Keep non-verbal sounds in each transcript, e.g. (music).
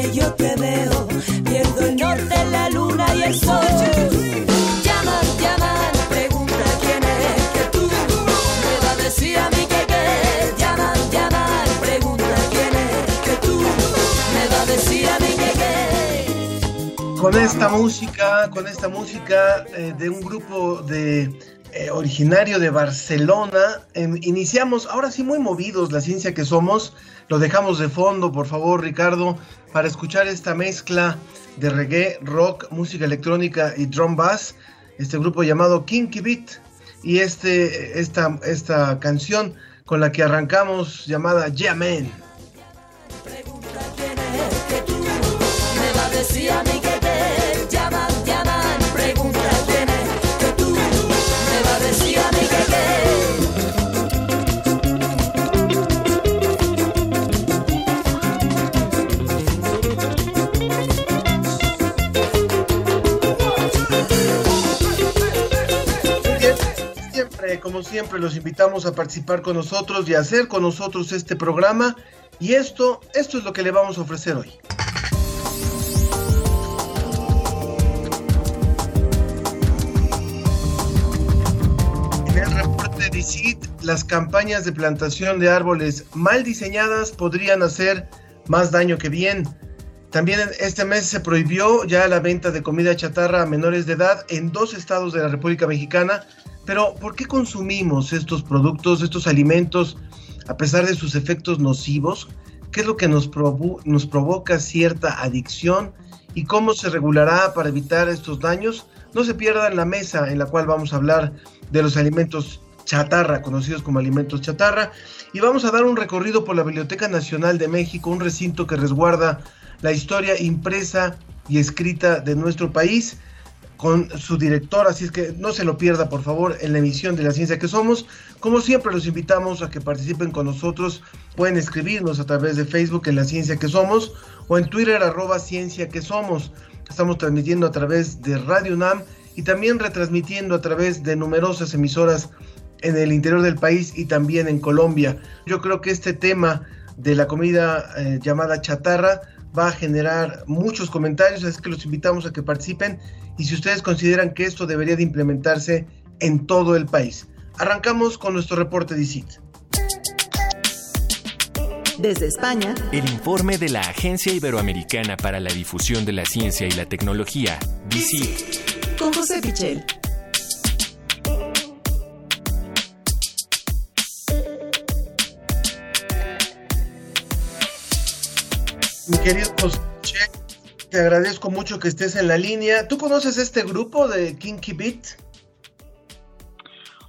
Que yo te veo, pierdo el norte, la luna y el sol. Llaman, llaman, pregunta quién es que tú me va a decir a mí que qué. Llaman, llaman, pregunta quién es que tú me va a decir a mí que qué. Con esta música, con esta música eh, de un grupo de originario de Barcelona, em, iniciamos, ahora sí muy movidos, la ciencia que somos. Lo dejamos de fondo, por favor, Ricardo, para escuchar esta mezcla de reggae, rock, música electrónica y drum bass. Este grupo llamado Kinky Beat y este, esta, esta canción con la que arrancamos llamada Yeah Man. Como siempre, los invitamos a participar con nosotros y a hacer con nosotros este programa. Y esto, esto es lo que le vamos a ofrecer hoy. En el reporte de CIT, las campañas de plantación de árboles mal diseñadas podrían hacer más daño que bien. También este mes se prohibió ya la venta de comida chatarra a menores de edad en dos estados de la República Mexicana. Pero, ¿por qué consumimos estos productos, estos alimentos, a pesar de sus efectos nocivos? ¿Qué es lo que nos, provo- nos provoca cierta adicción? ¿Y cómo se regulará para evitar estos daños? No se pierdan la mesa en la cual vamos a hablar de los alimentos chatarra, conocidos como alimentos chatarra. Y vamos a dar un recorrido por la Biblioteca Nacional de México, un recinto que resguarda la historia impresa y escrita de nuestro país con su director, así es que no se lo pierda por favor en la emisión de La Ciencia que Somos. Como siempre los invitamos a que participen con nosotros, pueden escribirnos a través de Facebook en La Ciencia que Somos o en Twitter arroba Ciencia que Somos. Estamos transmitiendo a través de Radio UNAM y también retransmitiendo a través de numerosas emisoras en el interior del país y también en Colombia. Yo creo que este tema de la comida eh, llamada chatarra va a generar muchos comentarios, así que los invitamos a que participen y si ustedes consideran que esto debería de implementarse en todo el país. Arrancamos con nuestro reporte de ICIT. Desde España, El informe de la Agencia Iberoamericana para la Difusión de la Ciencia y la Tecnología, DICIT, con José Pichel. Mi querido José, te agradezco mucho que estés en la línea. ¿Tú conoces este grupo de Kinky Beat?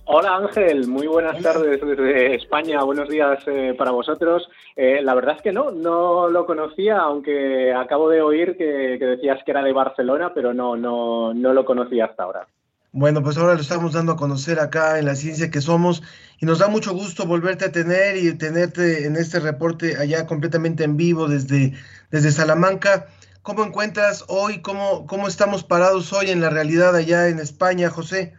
Hola Ángel, muy buenas tardes desde España, buenos días eh, para vosotros. Eh, la verdad es que no, no lo conocía, aunque acabo de oír que, que decías que era de Barcelona, pero no, no, no lo conocía hasta ahora. Bueno, pues ahora lo estamos dando a conocer acá en la ciencia que somos y nos da mucho gusto volverte a tener y tenerte en este reporte allá completamente en vivo desde, desde Salamanca. ¿Cómo encuentras hoy? ¿Cómo, ¿Cómo estamos parados hoy en la realidad allá en España, José?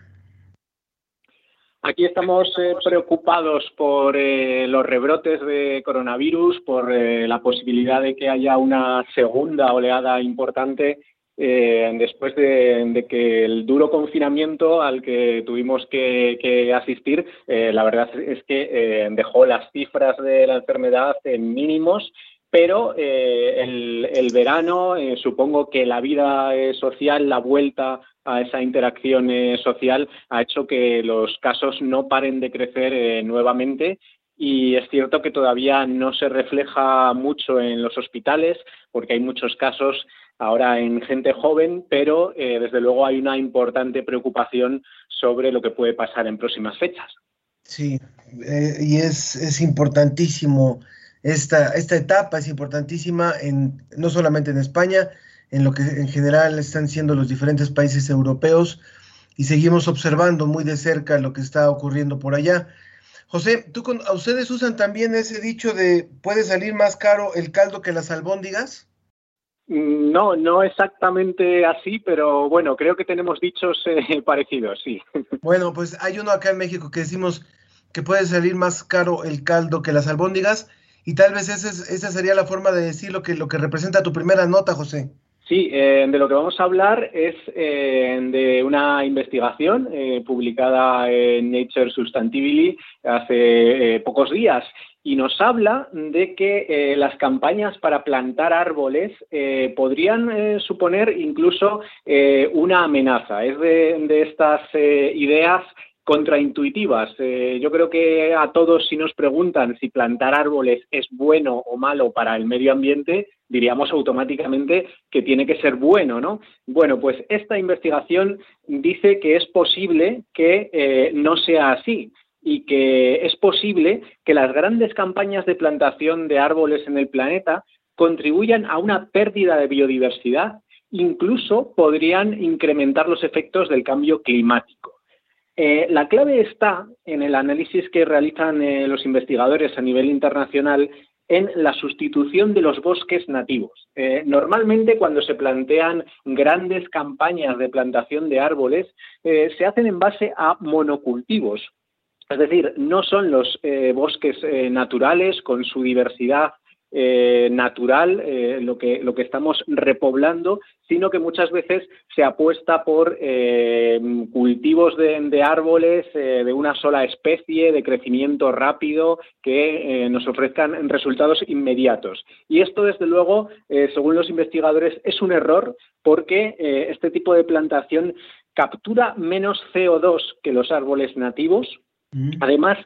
Aquí estamos eh, preocupados por eh, los rebrotes de coronavirus, por eh, la posibilidad de que haya una segunda oleada importante eh, después de, que el duro confinamiento al que tuvimos que, asistir, eh, la verdad es que eh, dejó las cifras de la enfermedad en mínimos, pero el, verano, supongo que la vida social, la vuelta a esa interacción social ha hecho que los casos no paren de crecer nuevamente. Y es cierto que todavía no se refleja mucho en los hospitales porque hay muchos casos ahora en gente joven, pero eh, desde luego hay una importante preocupación sobre lo que puede pasar en próximas fechas. Sí, eh, y es, es importantísimo esta, esta etapa, es importantísima en, no solamente en España, en lo que en general están siendo los diferentes países europeos y seguimos observando muy de cerca lo que está ocurriendo por allá. José, ¿tú con, ¿a ustedes usan también ese dicho de puede salir más caro el caldo que las albóndigas? Mm, no, no exactamente así, pero bueno, creo que tenemos dichos eh, (laughs) parecidos, sí. (laughs) Bueno, pues hay uno acá en México que decimos que puede salir más caro el caldo que las albóndigas y tal vez esa, esa sería la forma de decir lo que, lo que representa tu primera nota, José. Sí, eh, de lo que vamos a hablar es eh, de una investigación eh, publicada en Nature Sustainability hace pocos días y nos habla de que las campañas para plantar árboles podrían suponer incluso una amenaza. Es de, de estas ideas contraintuitivas. Eh, yo creo que a todos si nos preguntan si plantar árboles es bueno o malo para el medio ambiente, diríamos automáticamente que tiene que ser bueno, ¿no? Bueno, pues esta investigación dice que es posible que eh, no sea así y que es posible que las grandes campañas de plantación de árboles en el planeta contribuyan a una pérdida de biodiversidad, incluso podrían incrementar los efectos del cambio climático. Eh, la clave está en el análisis que realizan eh, los investigadores a nivel internacional en la sustitución de los bosques nativos. Eh, normalmente cuando se plantean grandes campañas de plantación de árboles, se hacen en base a monocultivos. Es decir, no son los bosques naturales con su diversidad eh, natural eh, lo, que, lo que estamos repoblando, sino que muchas veces se apuesta por eh, cultivos de, árboles de una sola especie, de crecimiento rápido, que nos ofrezcan resultados inmediatos. Y esto, desde luego, según los investigadores, es un error porque este tipo de plantación captura menos CO2 que los árboles nativos. Además,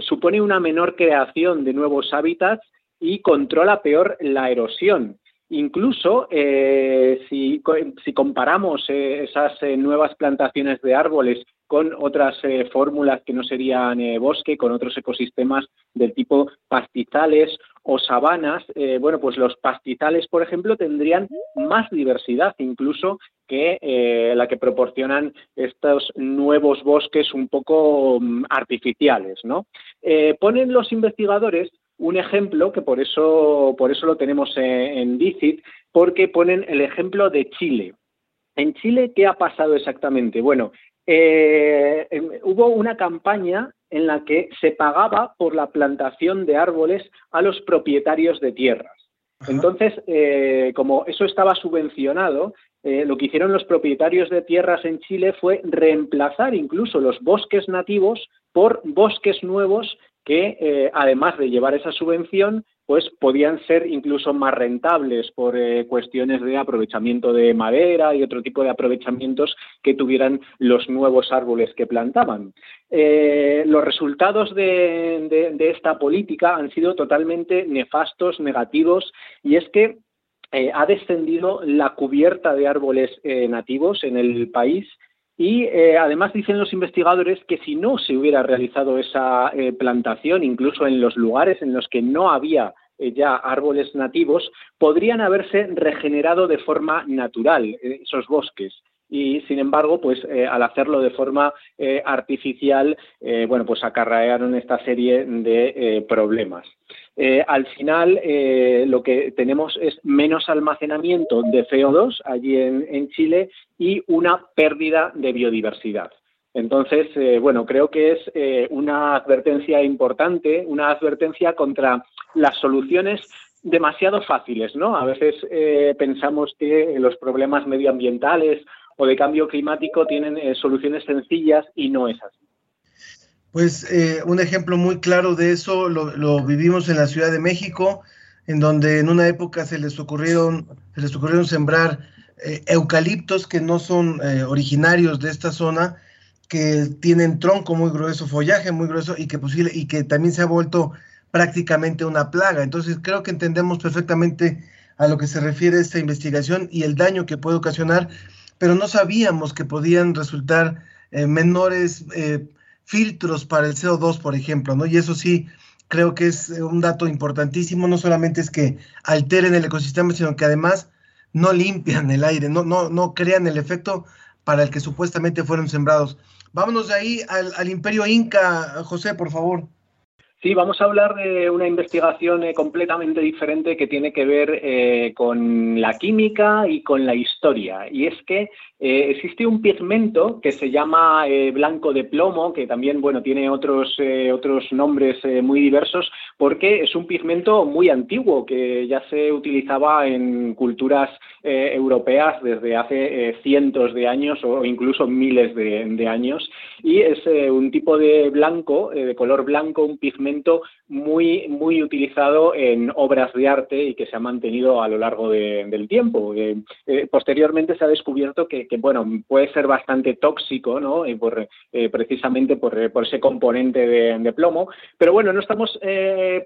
supone una menor creación de nuevos hábitats y controla peor la erosión. Incluso eh, si, comparamos eh, esas eh, nuevas plantaciones de árboles con otras fórmulas que no serían bosque, con otros ecosistemas del tipo pastizales o sabanas, bueno, pues los pastizales, por ejemplo, tendrían más diversidad incluso que la que proporcionan estos nuevos bosques un poco mm, artificiales, ¿no? ponen los investigadores un ejemplo que por eso, por eso lo tenemos en, DICIT, porque ponen el ejemplo de Chile. En Chile, ¿qué ha pasado exactamente? Bueno, eh, em, hubo una campaña en la que se pagaba por la plantación de árboles a los propietarios de tierras. Entonces, eh, como eso estaba subvencionado, eh, lo que hicieron los propietarios de tierras en Chile fue reemplazar incluso los bosques nativos por bosques nuevos que además de llevar esa subvención, pues podían ser incluso más rentables por eh, cuestiones de aprovechamiento de madera y otro tipo de aprovechamientos que tuvieran los nuevos árboles que plantaban. Eh, los resultados de, esta política han sido totalmente nefastos, negativos, y es que ha descendido la cubierta de árboles nativos en el país y eh, además dicen los investigadores que si no se hubiera realizado esa eh, plantación, incluso en los lugares en los que no había eh, ya árboles nativos, podrían haberse regenerado de forma natural esos bosques y sin embargo, pues al hacerlo de forma artificial, bueno, pues acarrearon esta serie de problemas. Eh, al final eh, lo que tenemos es menos almacenamiento de CO2 allí en, Chile y una pérdida de biodiversidad. Entonces, eh, bueno, creo que es una advertencia importante, una advertencia contra las soluciones demasiado fáciles, ¿no? A veces pensamos que los problemas medioambientales o de cambio climático tienen soluciones sencillas y no es así. Pues eh, un ejemplo muy claro de eso lo, vivimos en la Ciudad de México, en donde en una época se les ocurrieron, se les ocurrieron sembrar eh, eucaliptos que no son eh, originarios de esta zona que tienen tronco muy grueso, follaje muy grueso y que, posible, y que también se ha vuelto prácticamente una plaga. Entonces creo que entendemos perfectamente a lo que se refiere esta investigación y el daño que puede ocasionar, pero no sabíamos que podían resultar eh, menores eh, filtros para el CO2, por ejemplo, ¿no? Y eso sí, creo que es un dato importantísimo, no solamente es que alteren el ecosistema, sino que además no limpian el aire, no, no, no crean el efecto para el que supuestamente fueron sembrados. Vámonos de ahí al, al imperio inca, José, por favor. Sí, vamos a hablar de una investigación eh, completamente diferente que tiene que ver eh, con la química y con la historia. Y es que eh, existe un pigmento que se llama blanco de plomo, que también bueno, tiene otros, otros nombres muy diversos, porque es un pigmento muy antiguo que ya se utilizaba en culturas europeas desde hace cientos de años o incluso miles de años. Y es un tipo de blanco, de color blanco, un pigmento muy, muy utilizado en obras de arte y que se ha mantenido a lo largo del tiempo. Eh, eh, posteriormente se ha descubierto que, bueno, puede ser bastante tóxico, ¿no? por, eh, precisamente por, ese componente de, plomo. Pero bueno, no estamos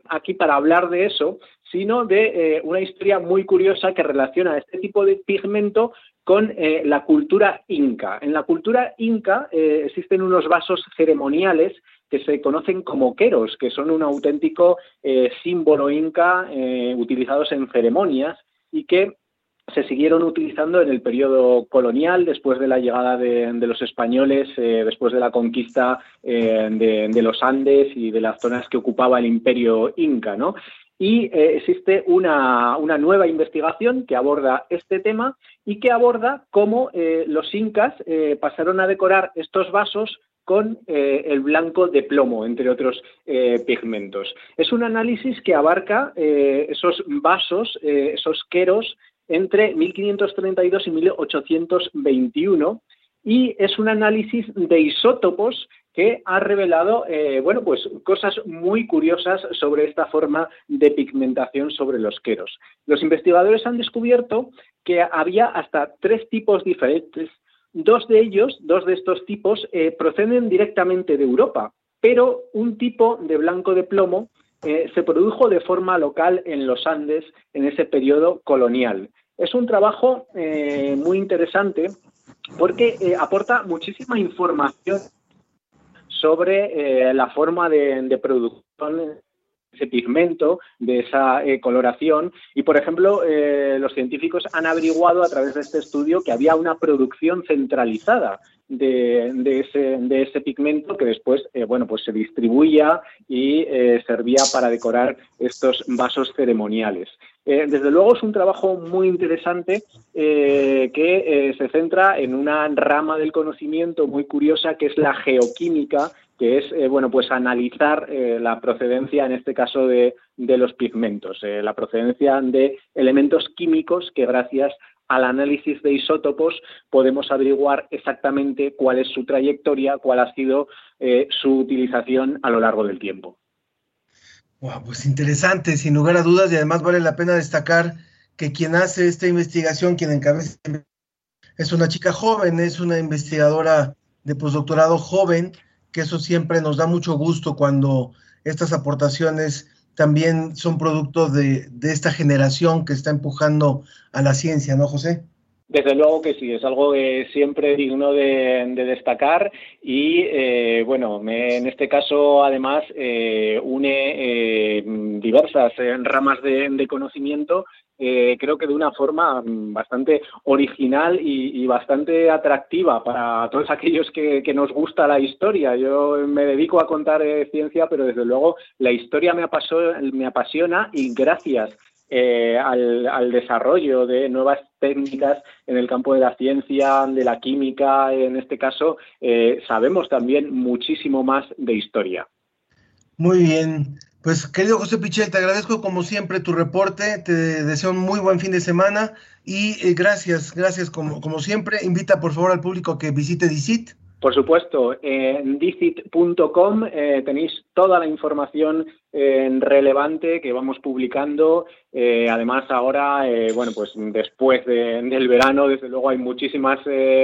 aquí para hablar de eso, sino de una historia muy curiosa que relaciona este tipo de pigmento con la cultura inca. En la cultura inca existen unos vasos ceremoniales que se conocen como queros, que son un auténtico eh, símbolo inca eh, utilizados en ceremonias y que se siguieron utilizando en el periodo colonial, después de la llegada de, los españoles, eh, después de la conquista de, los Andes y de las zonas que ocupaba el imperio inca, ¿no? Y existe una, una, nueva investigación que aborda este tema y que aborda cómo los incas pasaron a decorar estos vasos con eh, el blanco de plomo, entre otros eh, pigmentos. Es un análisis que abarca eh, esos vasos, esos queros, entre 1532 y 1821 y es un análisis de isótopos que ha revelado bueno pues cosas muy curiosas sobre esta forma de pigmentación sobre los queros. Los investigadores han descubierto que había hasta tres tipos diferentes Dos de ellos, dos de estos tipos, eh, proceden directamente de Europa, pero un tipo de blanco de plomo eh, se produjo de forma local en los Andes en ese periodo colonial. Es un trabajo eh, muy interesante porque aporta muchísima información sobre la forma de, de producción ese pigmento, de esa eh, coloración. Y, por ejemplo, eh, los científicos han averiguado a través de este estudio que había una producción centralizada de, ese, pigmento que después, eh, bueno, pues se distribuía y servía para decorar estos vasos ceremoniales. desde luego es un trabajo muy interesante que se centra en una rama del conocimiento muy curiosa que es la geoquímica que es eh, bueno pues analizar eh, la procedencia en este caso de, los pigmentos, eh, la procedencia de elementos químicos que gracias al análisis de isótopos podemos averiguar exactamente cuál es su trayectoria, cuál ha sido su utilización a lo largo del tiempo. Wow, pues interesante, sin lugar a dudas, y además vale la pena destacar que quien hace esta investigación, quien encabeza, es una chica joven, es una investigadora de postdoctorado joven, que eso siempre nos da mucho gusto cuando estas aportaciones también son producto de, esta generación que está empujando a la ciencia, ¿no, José? Desde luego que sí, es algo que siempre digno de, destacar y, eh, bueno, en este caso además eh, une eh, diversas ramas de, conocimiento eh, creo que de una forma mm, bastante original y, bastante atractiva para todos (laughs) aquellos que, nos gusta la historia. Yo me dedico a contar eh, ciencia, pero desde luego la historia me, me apasiona y gracias eh, al, desarrollo de nuevas técnicas en el campo de la ciencia, de la química, en este caso, sabemos también muchísimo más de historia. Muy bien. Pues querido José Pichel, te agradezco como siempre tu reporte, te deseo un muy buen fin de semana y eh, gracias, gracias como, como siempre. Invita por favor al público que visite DICIT. Por supuesto, en dicit.com eh, tenéis toda la información eh, relevante que vamos publicando. Eh, además, ahora, bueno, pues después del verano, desde luego hay muchísimas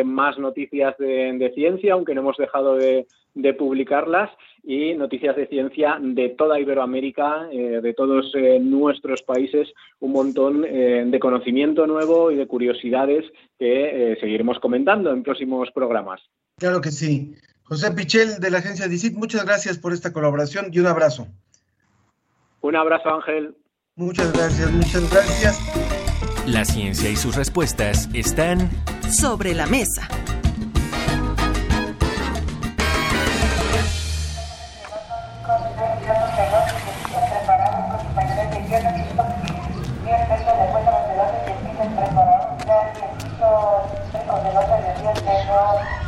más noticias de, ciencia, aunque no hemos dejado de, de, publicarlas, y noticias de ciencia de toda Iberoamérica, de todos nuestros países, un montón de conocimiento nuevo y de curiosidades que seguiremos comentando en próximos programas. Claro que sí. José Pichel de la agencia DICIT, muchas gracias por esta colaboración y un abrazo. Un abrazo, Ángel. Muchas gracias, muchas gracias. La ciencia y sus respuestas están sobre la mesa.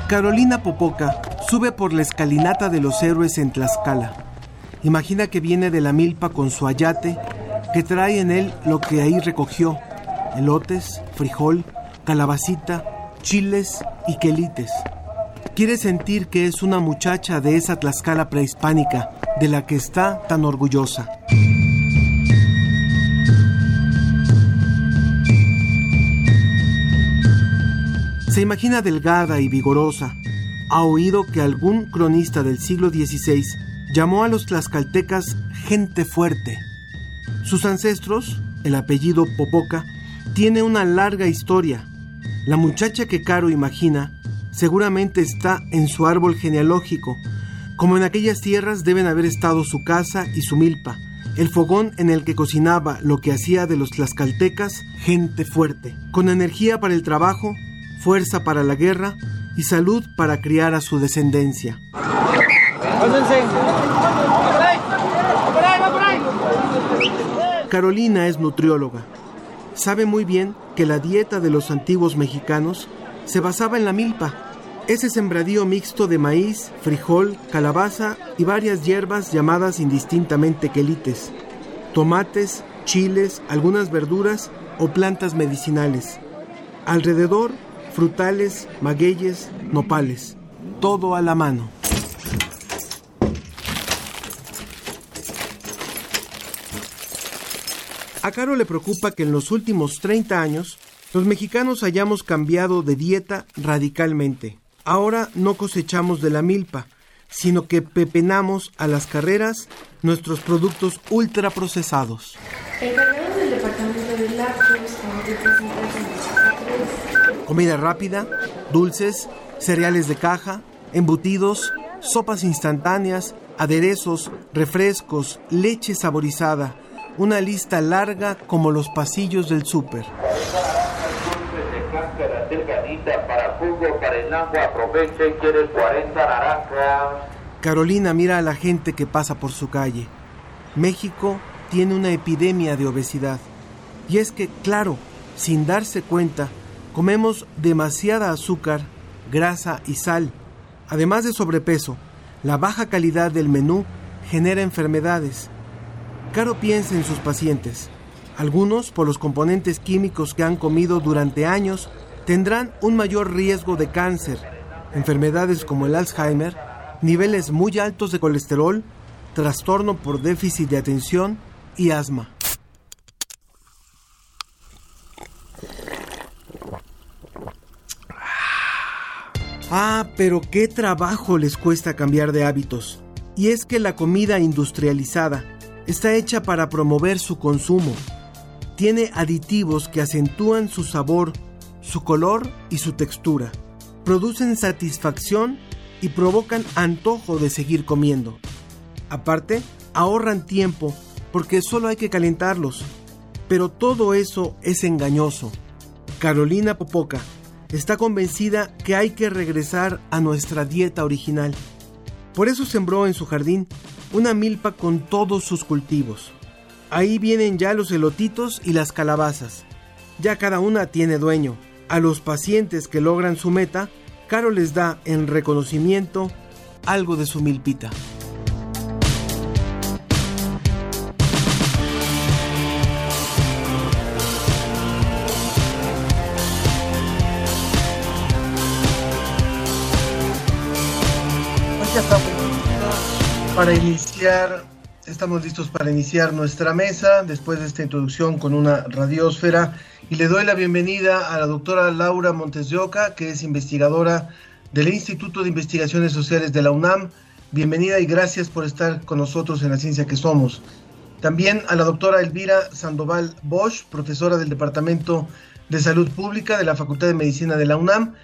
Carolina Popoca sube por la escalinata de los héroes en Tlaxcala. Imagina que viene de la milpa con su ayate, que trae en él lo que ahí recogió: elotes, frijol, calabacita, chiles y quelites. Quiere sentir que es una muchacha de esa Tlaxcala prehispánica de la que está tan orgullosa. Se imagina delgada y vigorosa. Ha oído que algún cronista del siglo XVI llamó a los tlaxcaltecas gente fuerte. Sus ancestros, el apellido Popoca, tiene una larga historia. La muchacha que Caro imagina seguramente está en su árbol genealógico. Como en aquellas tierras deben haber estado su casa y su milpa, el fogón en el que cocinaba lo que hacía de los tlaxcaltecas gente fuerte, con energía para el trabajo fuerza para la guerra y salud para criar a su descendencia. Carolina es nutrióloga. Sabe muy bien que la dieta de los antiguos mexicanos se basaba en la milpa, ese sembradío mixto de maíz, frijol, calabaza y varias hierbas llamadas indistintamente quelites, tomates, chiles, algunas verduras o plantas medicinales. Alrededor frutales, magueyes, nopales, todo a la mano. A Caro le preocupa que en los últimos 30 años los mexicanos hayamos cambiado de dieta radicalmente. Ahora no cosechamos de la milpa, sino que pepenamos a las carreras nuestros productos ultraprocesados. Encargados comida rápida, dulces, cereales de caja, embutidos, sopas instantáneas, aderezos, refrescos, leche saborizada, una lista larga como los pasillos del súper. Carolina mira a la gente que pasa por su calle. México tiene una epidemia de obesidad. Y es que, claro, sin darse cuenta, comemos demasiada azúcar, grasa y sal. Además de sobrepeso, la baja calidad del menú genera enfermedades. Caro piensa en sus pacientes. Algunos, por los componentes químicos que han comido durante años, tendrán un mayor riesgo de cáncer, enfermedades como el Alzheimer, niveles muy altos de colesterol, trastorno por déficit de atención y asma. Ah, pero qué trabajo les cuesta cambiar de hábitos. Y es que la comida industrializada está hecha para promover su consumo. Tiene aditivos que acentúan su sabor, su color y su textura. Producen satisfacción y provocan antojo de seguir comiendo. Aparte, ahorran tiempo porque solo hay que calentarlos. Pero todo eso es engañoso. Carolina Popoca está convencida que hay que regresar a nuestra dieta original. Por eso sembró en su jardín una milpa con todos sus cultivos. Ahí vienen ya los elotitos y las calabazas. Ya cada una tiene dueño. A los pacientes que logran su meta, Caro les da en reconocimiento algo de su milpita. Para iniciar, estamos listos para iniciar nuestra mesa después de esta introducción con una radiosfera y le doy la bienvenida a la doctora Laura Montes de Oca, que es investigadora del Instituto de Investigaciones Sociales de la UNAM. Bienvenida y gracias por estar con nosotros en la ciencia que somos. También a la doctora Elvira Sandoval Bosch, profesora del Departamento de Salud Pública de la Facultad de Medicina de la UNAM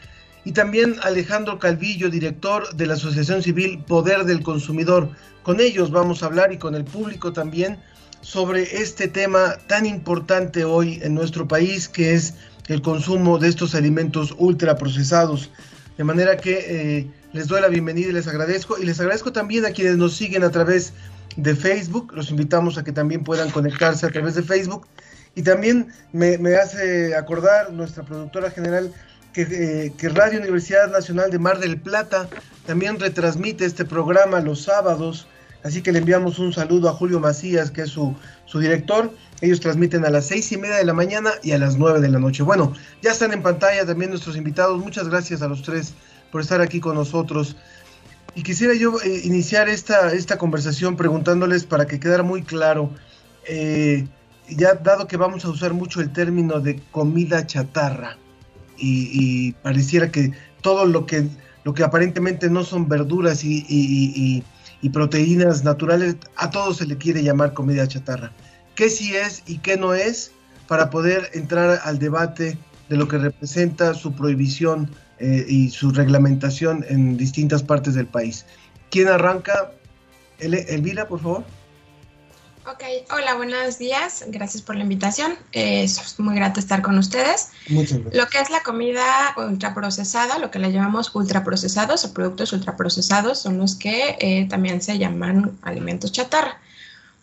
y también Alejandro Calvillo, director de la Asociación Civil Poder del Consumidor. Con ellos vamos a hablar y con el público también sobre este tema tan importante hoy en nuestro país, que es el consumo de estos alimentos ultraprocesados. De manera que eh, les doy la bienvenida y les agradezco. Y les agradezco también a quienes nos siguen a través de Facebook. Los invitamos a que también puedan conectarse a través de Facebook. Y también me, me hace acordar nuestra productora general eh, que, Radio Universidad Nacional de Mar del Plata también retransmite este programa los sábados, así que le enviamos un saludo a Julio Macías, que es su, su director. Ellos transmiten a las seis y media de la mañana y a las nueve de la noche. Bueno, ya están en pantalla también nuestros invitados. Muchas gracias a los tres por estar aquí con nosotros. Y quisiera yo eh, iniciar esta, esta conversación preguntándoles para que quedara muy claro, eh, ya dado que vamos a usar mucho el término de comida chatarra, y, pareciera que todo lo que, lo que aparentemente no son verduras y, proteínas naturales, a todo se le quiere llamar comida chatarra. ¿Qué sí es y qué no es para poder entrar al debate de lo que representa su prohibición eh, y su reglamentación en distintas partes del país? ¿Quién arranca? Elvira, por favor. Ok, hola, buenos días. Gracias por la invitación. Es muy grato estar con ustedes. Muchas gracias. Lo que es la comida ultraprocesada, lo que le llamamos ultraprocesados o productos ultraprocesados, son los que eh, también se llaman alimentos chatarra.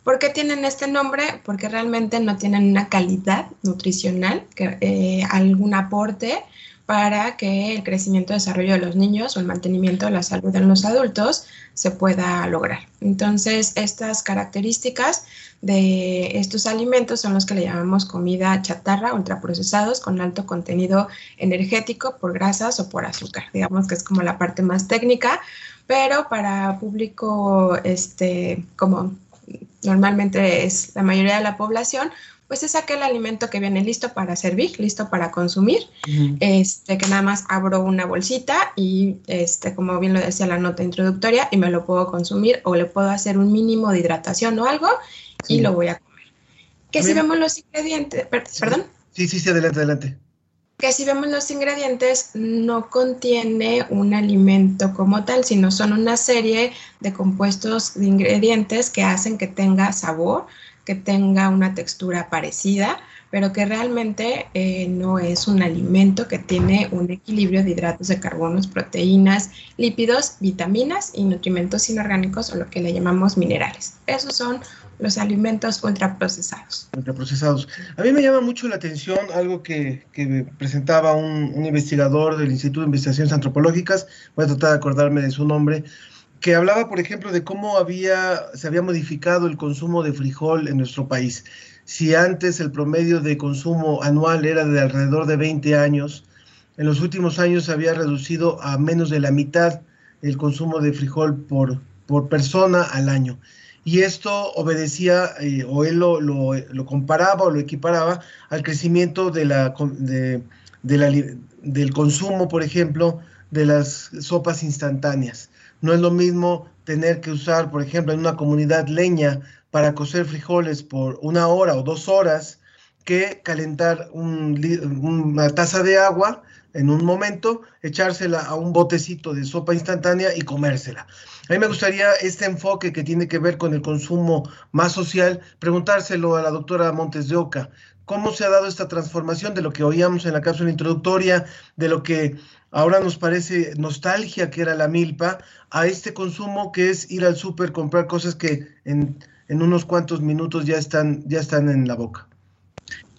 ¿Por qué tienen este nombre? Porque realmente no tienen una calidad nutricional, que, eh, algún aporte para que el crecimiento y desarrollo de los niños o el mantenimiento de la salud en los adultos se pueda lograr. Entonces, estas características de estos alimentos son los que le llamamos comida chatarra, ultraprocesados, con alto contenido energético por grasas o por azúcar. Digamos que es como la parte más técnica, pero para público, este, como normalmente es la mayoría de la población, pues es aquel alimento que viene listo para servir, listo para consumir, este, que nada más abro una bolsita y, este, como bien lo decía la nota introductoria, y me lo puedo consumir o le puedo hacer un mínimo de hidratación o algo y lo voy a comer. Que si vemos los ingredientes, perdón. Sí, sí, sí, adelante, adelante. Que si vemos los ingredientes, no contiene un alimento como tal, sino son una serie de compuestos de ingredientes que hacen que tenga sabor, que tenga una textura parecida, pero que realmente eh, no es un alimento que tiene un equilibrio de hidratos de carbonos, proteínas, lípidos, vitaminas y nutrimentos inorgánicos o lo que le llamamos minerales. Esos son los alimentos ultraprocesados. Ultraprocesados. A mí me llama mucho la atención algo que, presentaba un, un, investigador del Instituto de Investigaciones Antropológicas, voy a tratar de acordarme de su nombre, que hablaba, por ejemplo, de cómo había, se había modificado el consumo de frijol en nuestro país. Si antes el promedio de consumo anual era de alrededor de 20 años, en los últimos años se había reducido a menos de la mitad el consumo de frijol por, por persona al año. Y esto obedecía, eh, o él lo, lo, comparaba o lo equiparaba al crecimiento de la, de, de la, del consumo, por ejemplo, de las sopas instantáneas. No es lo mismo tener que usar, por ejemplo, en una comunidad leña para cocer frijoles por una hora o dos horas que calentar una taza de agua en un momento, echársela a un botecito de sopa instantánea y comérsela. A mí me gustaría este enfoque que tiene que ver con el consumo más social, preguntárselo a la doctora Montes de Oca. ¿Cómo se ha dado esta transformación de lo que oíamos en la cápsula introductoria, de lo que ahora nos parece nostalgia que era la milpa, a este consumo que es ir al súper, comprar cosas que en, unos cuantos minutos ya están, ya están en la boca.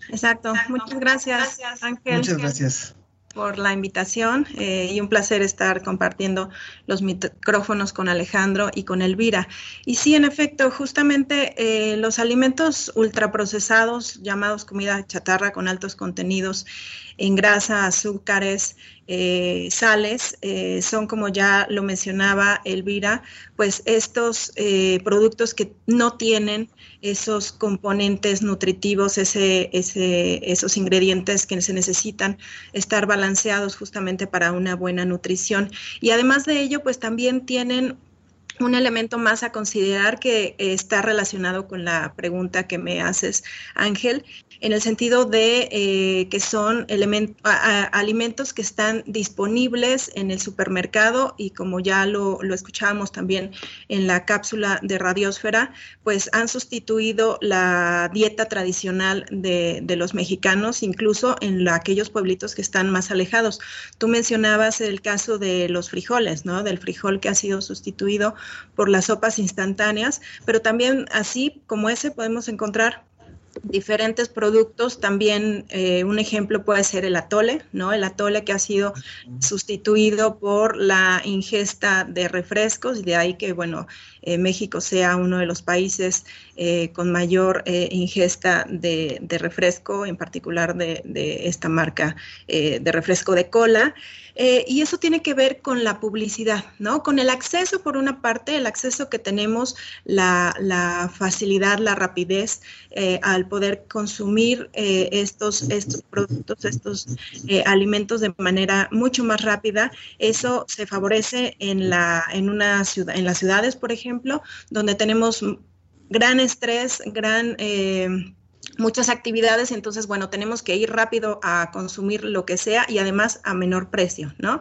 Exacto. Muchas gracias, Ángel. Muchas gracias por la invitación eh, y un placer estar compartiendo los micrófonos con Alejandro y con Elvira. Y sí, en efecto, justamente eh, los alimentos ultraprocesados, llamados comida chatarra con altos contenidos en grasa, azúcares eh, sales, eh, son como ya lo mencionaba Elvira, pues estos eh, productos que no tienen esos componentes nutritivos, ese, esos ingredientes que se necesitan estar balanceados justamente para una buena nutrición. Y además de ello, pues también tienen un elemento más a considerar que está relacionado con la pregunta que me haces, Ángel, en el sentido de eh, que son alimentos que están disponibles en el supermercado y como ya lo, escuchábamos también en la cápsula de radiosfera, pues han sustituido la dieta tradicional de, los mexicanos, incluso en aquellos pueblitos que están más alejados. Tú mencionabas el caso de los frijoles, ¿no? Del frijol que ha sido sustituido por las sopas instantáneas, pero también así como ese podemos encontrar diferentes productos. También eh, un ejemplo puede ser el atole, ¿no? El atole que ha sido sustituido por la ingesta de refrescos y de ahí que, bueno, eh, México sea uno de los países eh, con mayor ingesta de, refresco, en particular de, de esta marca de refresco de cola. Eh, y eso tiene que ver con la publicidad, ¿no? Con el acceso, por una parte, el acceso que tenemos, la, facilidad, la rapidez eh, al poder consumir eh, estos, estos productos, estos alimentos de manera mucho más rápida. Eso se favorece en, la, en, una ciudad, en las ciudades, por ejemplo, donde tenemos gran estrés, gran muchas actividades, entonces, bueno, tenemos que ir rápido a consumir lo que sea y además a menor precio, ¿no?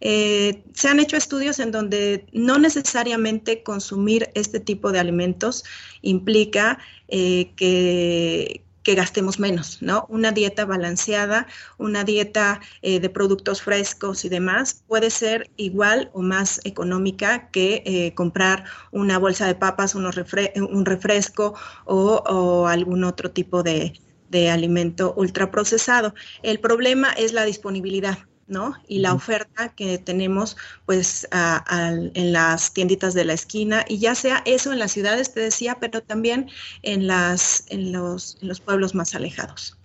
Eh, se han hecho estudios en donde no necesariamente consumir este tipo de alimentos implica eh, que, que gastemos menos, ¿no? Una dieta balanceada, una dieta eh, de productos frescos y demás puede ser igual o más económica que eh, comprar una bolsa de papas, un refresco o, algún otro tipo de, de alimento ultraprocesado. El problema es la disponibilidad. ¿No? Y la oferta que tenemos pues en las tienditas de la esquina y ya sea eso en las ciudades, te decía, pero también en, las, en, los, en los pueblos más alejados.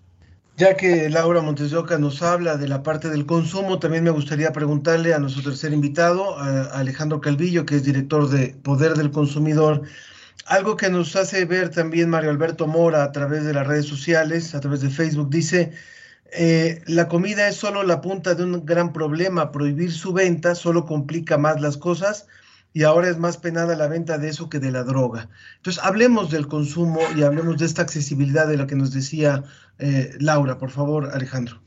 Ya que Laura Montes nos habla de la parte del consumo, también me gustaría preguntarle a nuestro tercer invitado, a Alejandro Calvillo, que es director de Poder del Consumidor, algo que nos hace ver también Mario Alberto Mora a través de las redes sociales, a través de Facebook, dice, eh, la comida es solo la punta de un gran problema. Prohibir su venta solo complica más las cosas y ahora es más penada la venta de eso que de la droga. Entonces, hablemos del consumo y hablemos de esta accesibilidad de la que nos decía eh, Laura. Por favor, Alejandro.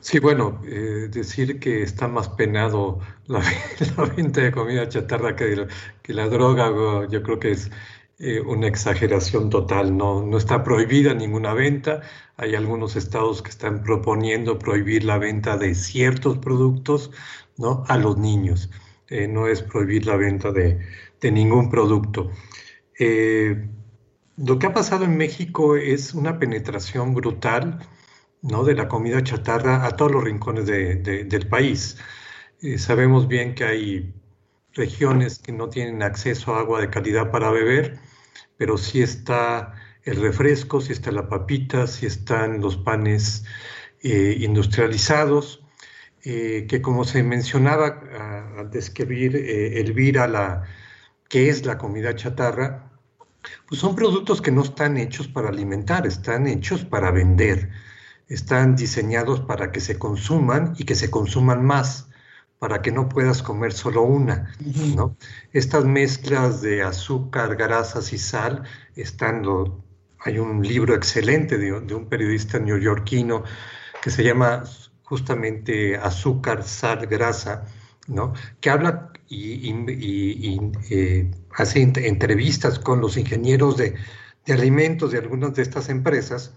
Sí, bueno, eh, decir que está más penado la, (laughs) venta de comida chatarra que, que la droga, yo creo que es eh, una exageración total. No, no está prohibida ninguna venta. Hay algunos estados que están proponiendo prohibir la venta de ciertos productos ¿no? a los niños. Eh, no es prohibir la venta de, ningún producto. Eh, lo que ha pasado en México es una penetración brutal ¿no? de la comida chatarra a todos los rincones del país. sabemos bien que hay regiones que no tienen acceso a agua de calidad para beber pero sí está el refresco, sí está la papita, sí están los panes eh, industrializados, eh, que como se mencionaba al describir eh, Elvira, la, que es la comida chatarra, pues son productos que no están hechos para alimentar, están hechos para vender, están diseñados para que se consuman y que se consuman más para que no puedas comer solo una, ¿no? Estas mezclas de azúcar, grasas y sal están, hay un libro excelente de, un periodista neoyorquino que se llama justamente Azúcar, Sal, Grasa, ¿no? Que habla y, eh, hace entrevistas con los ingenieros de, alimentos de algunas de estas empresas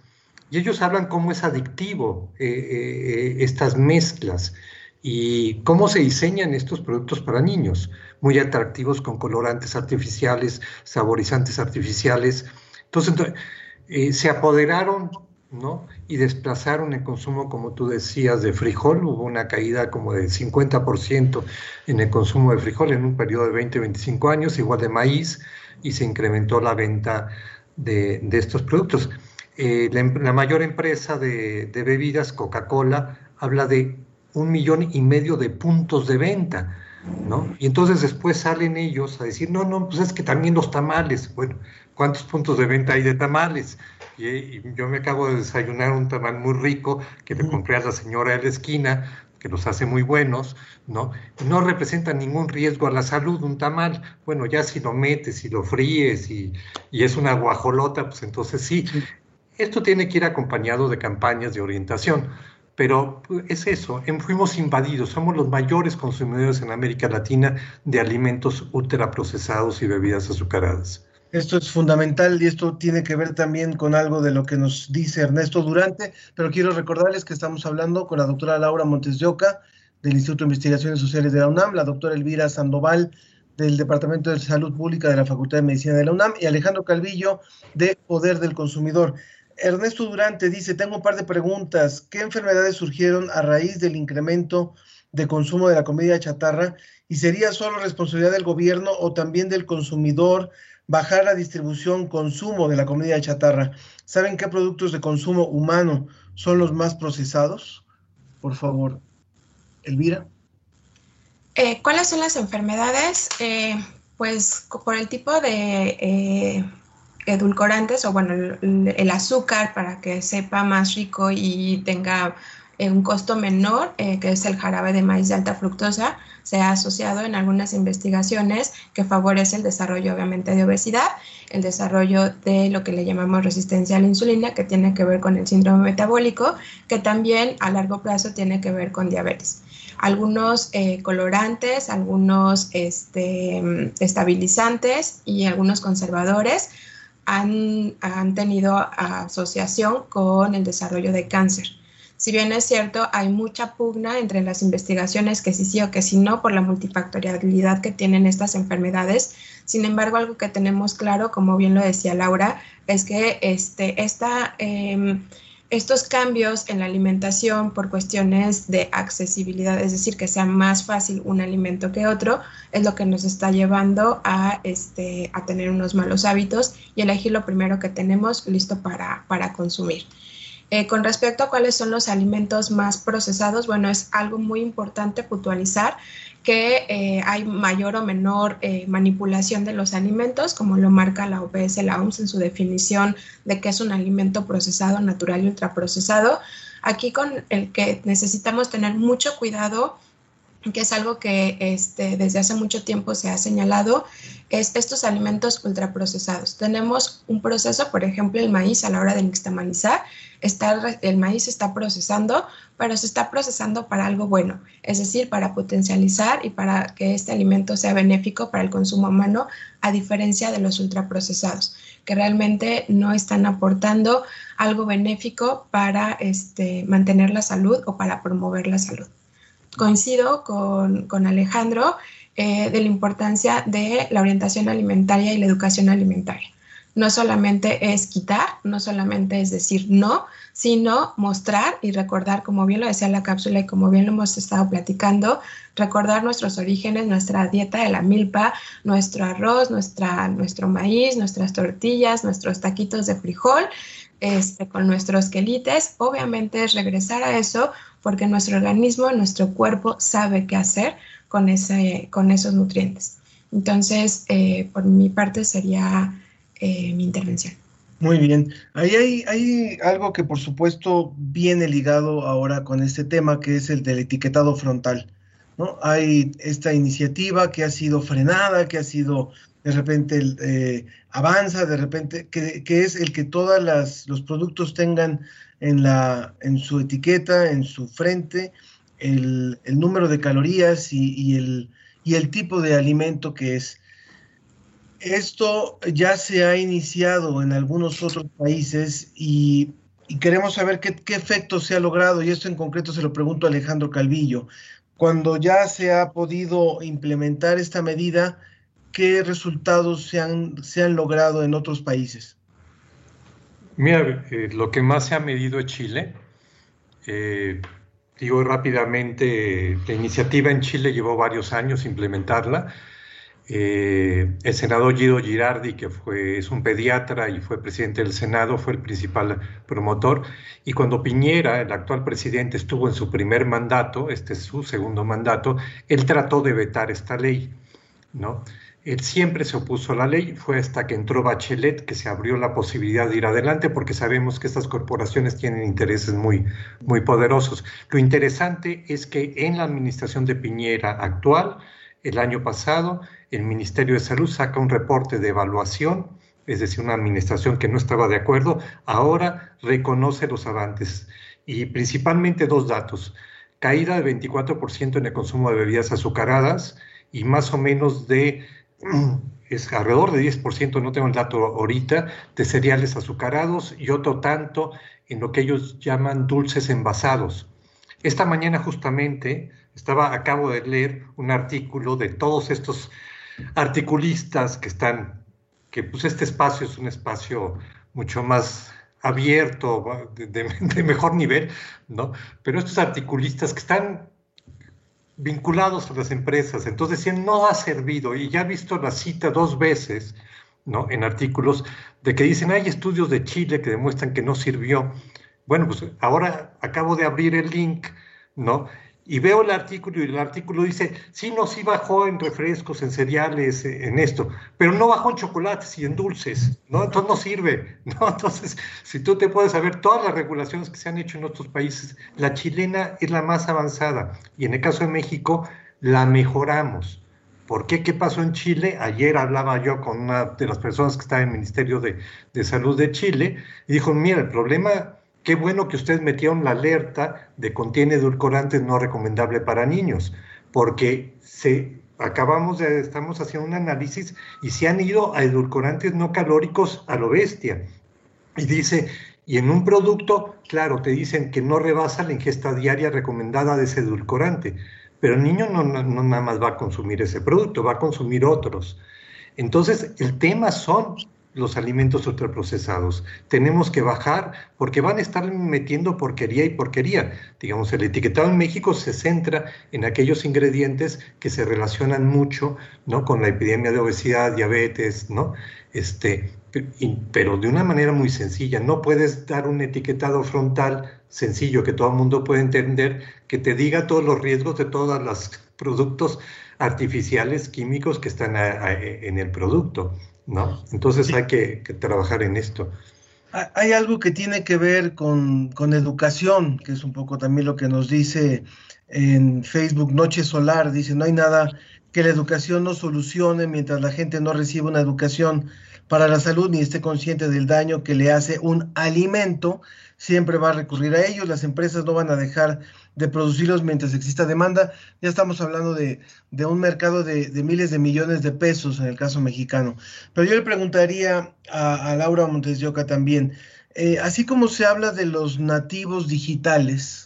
y ellos hablan cómo es adictivo eh, eh, estas mezclas y cómo se diseñan estos productos para niños, muy atractivos con colorantes artificiales, saborizantes artificiales. Entonces, eh, se apoderaron ¿no? y desplazaron el consumo, como tú decías, de frijol. Hubo una caída como del 50% en el consumo de frijol en un periodo de 20-25 años, igual de maíz, y se incrementó la venta de, estos productos. Eh, la, mayor empresa de bebidas, Coca-Cola, habla de un millón y medio de puntos de venta, ¿no? Y entonces después salen ellos a decir, no, no, pues es que también los tamales, bueno, ¿cuántos puntos de venta hay de tamales? Y, yo me acabo de desayunar un tamal muy rico que le compré a la señora de la esquina, que los hace muy buenos, ¿no? No representa ningún riesgo a la salud un tamal. Bueno, ya si lo metes y lo fríes y, y es una guajolota, pues entonces sí. Esto tiene que ir acompañado de campañas de orientación. Pero pues, es eso, fuimos invadidos, somos los mayores consumidores en América Latina de alimentos ultraprocesados y bebidas azucaradas. Esto es fundamental y esto tiene que ver también con algo de lo que nos dice Ernesto Durante, pero quiero recordarles que estamos hablando con la doctora Laura Montes de Oca del Instituto de Investigaciones Sociales de la UNAM, la doctora Elvira Sandoval del Departamento de Salud Pública de la Facultad de Medicina de la UNAM y Alejandro Calvillo de Poder del Consumidor. Ernesto Durante dice, tengo un par de preguntas. ¿Qué enfermedades surgieron a raíz del incremento de consumo de la comida chatarra? ¿Y sería solo responsabilidad del gobierno o también del consumidor bajar la distribución, consumo de la comida chatarra? ¿Saben qué productos de consumo humano son los más procesados? Por favor, Elvira. Eh, ¿Cuáles son las enfermedades? Eh, pues por el tipo de eh, edulcorantes o bueno, el, azúcar para que sepa más rico y tenga eh, un costo menor, eh, que es el jarabe de maíz de alta fructosa, se ha asociado en algunas investigaciones que favorece el desarrollo obviamente de obesidad, el desarrollo de lo que le llamamos resistencia a la insulina, que tiene que ver con el síndrome metabólico, que también a largo plazo tiene que ver con diabetes. Algunos eh, colorantes, algunos este, estabilizantes y algunos conservadores han, tenido asociación con el desarrollo de cáncer. Si bien es cierto, hay mucha pugna entre las investigaciones que sí sí o que sí no por la multifactorialidad que tienen estas enfermedades. Sin embargo, algo que tenemos claro, como bien lo decía Laura, es que este, esta, em, estos cambios en la alimentación por cuestiones de accesibilidad, es decir, que sea más fácil un alimento que otro, es lo que nos está llevando a, este, a tener unos malos hábitos y elegir lo primero que tenemos listo para, para consumir. Eh, con respecto a cuáles son los alimentos más procesados, bueno, es algo muy importante puntualizar que eh, hay mayor o menor eh, manipulación de los alimentos, como lo marca la OPS, la OMS en su definición de qué es un alimento procesado, natural y ultraprocesado. Aquí con el que necesitamos tener mucho cuidado que es algo que este, desde hace mucho tiempo se ha señalado, es estos alimentos ultraprocesados. Tenemos un proceso, por ejemplo, el maíz a la hora de nixtamalizar, está, el maíz está procesando, pero se está procesando para algo bueno, es decir, para potencializar y para que este alimento sea benéfico para el consumo humano, a diferencia de los ultraprocesados, que realmente no están aportando algo benéfico para este, mantener la salud o para promover la salud coincido con, Alejandro eh, de la importancia de la orientación alimentaria y la educación alimentaria. No solamente es quitar, no solamente es decir no, sino mostrar y recordar, como bien lo decía la cápsula y como bien lo hemos estado platicando, recordar nuestros orígenes, nuestra dieta de la milpa, nuestro arroz, nuestra, nuestro maíz, nuestras tortillas, nuestros taquitos de frijol, este, con nuestros quelites. Obviamente es regresar a eso porque nuestro organismo, nuestro cuerpo sabe qué hacer con, esos nutrientes. Entonces, eh, por mi parte sería eh, mi intervención. Muy bien. Ahí hay, hay, algo que por supuesto viene ligado ahora con este tema, que es el del etiquetado frontal. ¿no? Hay esta iniciativa que ha sido frenada, que ha sido de repente eh, avanza, de repente, que, que, es el que todos los productos tengan en, la, en su etiqueta, en su frente, el, número de calorías y, el, y el tipo de alimento que es. Esto ya se ha iniciado en algunos otros países y, queremos saber qué, qué, efecto se ha logrado, y esto en concreto se lo pregunto a Alejandro Calvillo. Cuando ya se ha podido implementar esta medida, ¿qué resultados se han, se han logrado en otros países? Mira, eh, lo que más se ha medido es Chile. Eh, digo rápidamente, la iniciativa en Chile llevó varios años implementarla Eh, el senador Guido Girardi, que fue, es un pediatra y fue presidente del Senado, fue el principal promotor. Y cuando Piñera, el actual presidente, estuvo en su primer mandato, este es su segundo mandato, él trató de vetar esta ley, ¿no? Él siempre se opuso a la ley, fue hasta que entró Bachelet que se abrió la posibilidad de ir adelante porque sabemos que estas corporaciones tienen intereses muy, muy poderosos. Lo interesante es que en la administración de Piñera actual, el año pasado, el Ministerio de Salud saca un reporte de evaluación, es decir, una administración que no estaba de acuerdo, ahora reconoce los avances y principalmente dos datos. Caída de 24% en el consumo de bebidas azucaradas y más o menos de es alrededor de 10%, no tengo el dato ahorita, de cereales azucarados y otro tanto en lo que ellos llaman dulces envasados. Esta mañana justamente estaba, acabo de leer un artículo de todos estos articulistas que están, que pues este espacio es un espacio mucho más abierto, de, de mejor nivel, ¿no? Pero estos articulistas que están vinculados a las empresas. Entonces decían, no ha servido. Y ya he visto la cita dos veces, ¿no? En artículos de que dicen, hay estudios de Chile que demuestran que no sirvió. Bueno, pues ahora acabo de abrir el link, ¿no? Y veo el artículo y el artículo dice, sí, no, sí bajó en refrescos, en cereales, eh, en esto, pero no bajó en chocolates y en dulces, ¿no? Entonces no sirve, (laughs) ¿no? Entonces, si tú te puedes saber todas las regulaciones que se han hecho en otros países, la chilena es la más avanzada y en el caso de México la mejoramos. ¿Por qué? ¿Qué pasó en Chile? Ayer hablaba yo con una de las personas que está en el Ministerio de, de Salud de Chile y dijo, mira, el problema Qué bueno que ustedes metieron la alerta de contiene edulcorantes no recomendable para niños, porque se acabamos de estamos haciendo un análisis y se han ido a edulcorantes no calóricos a lo bestia. Y dice, y en un producto, claro, te dicen que no rebasa la ingesta diaria recomendada de ese edulcorante, pero el niño no, no nada más va a consumir ese producto, va a consumir otros. Entonces, el tema son los alimentos ultraprocesados. Tenemos que bajar porque van a estar metiendo porquería y porquería. Digamos, el etiquetado en México se centra en aquellos ingredientes que se relacionan mucho ¿no? con la epidemia de obesidad, diabetes, ¿no? Este, pero de una manera muy sencilla. No puedes dar un etiquetado frontal sencillo que todo el mundo puede entender, que te diga todos los riesgos de todos los productos artificiales, químicos que están en el producto. ¿No? Entonces hay que, trabajar en esto. Hay algo que tiene que ver con, con, educación, que es un poco también lo que nos dice en Facebook Noche Solar. Dice, no hay nada que la educación no solucione mientras la gente no reciba una educación para la salud ni esté consciente del daño que le hace un alimento, siempre va a recurrir a ellos. Las empresas no van a dejar de producirlos mientras exista demanda. Ya estamos hablando de, un mercado de, miles de millones de pesos en el caso mexicano. Pero yo le preguntaría a, Laura Montes de Oca también, eh, así como se habla de los nativos digitales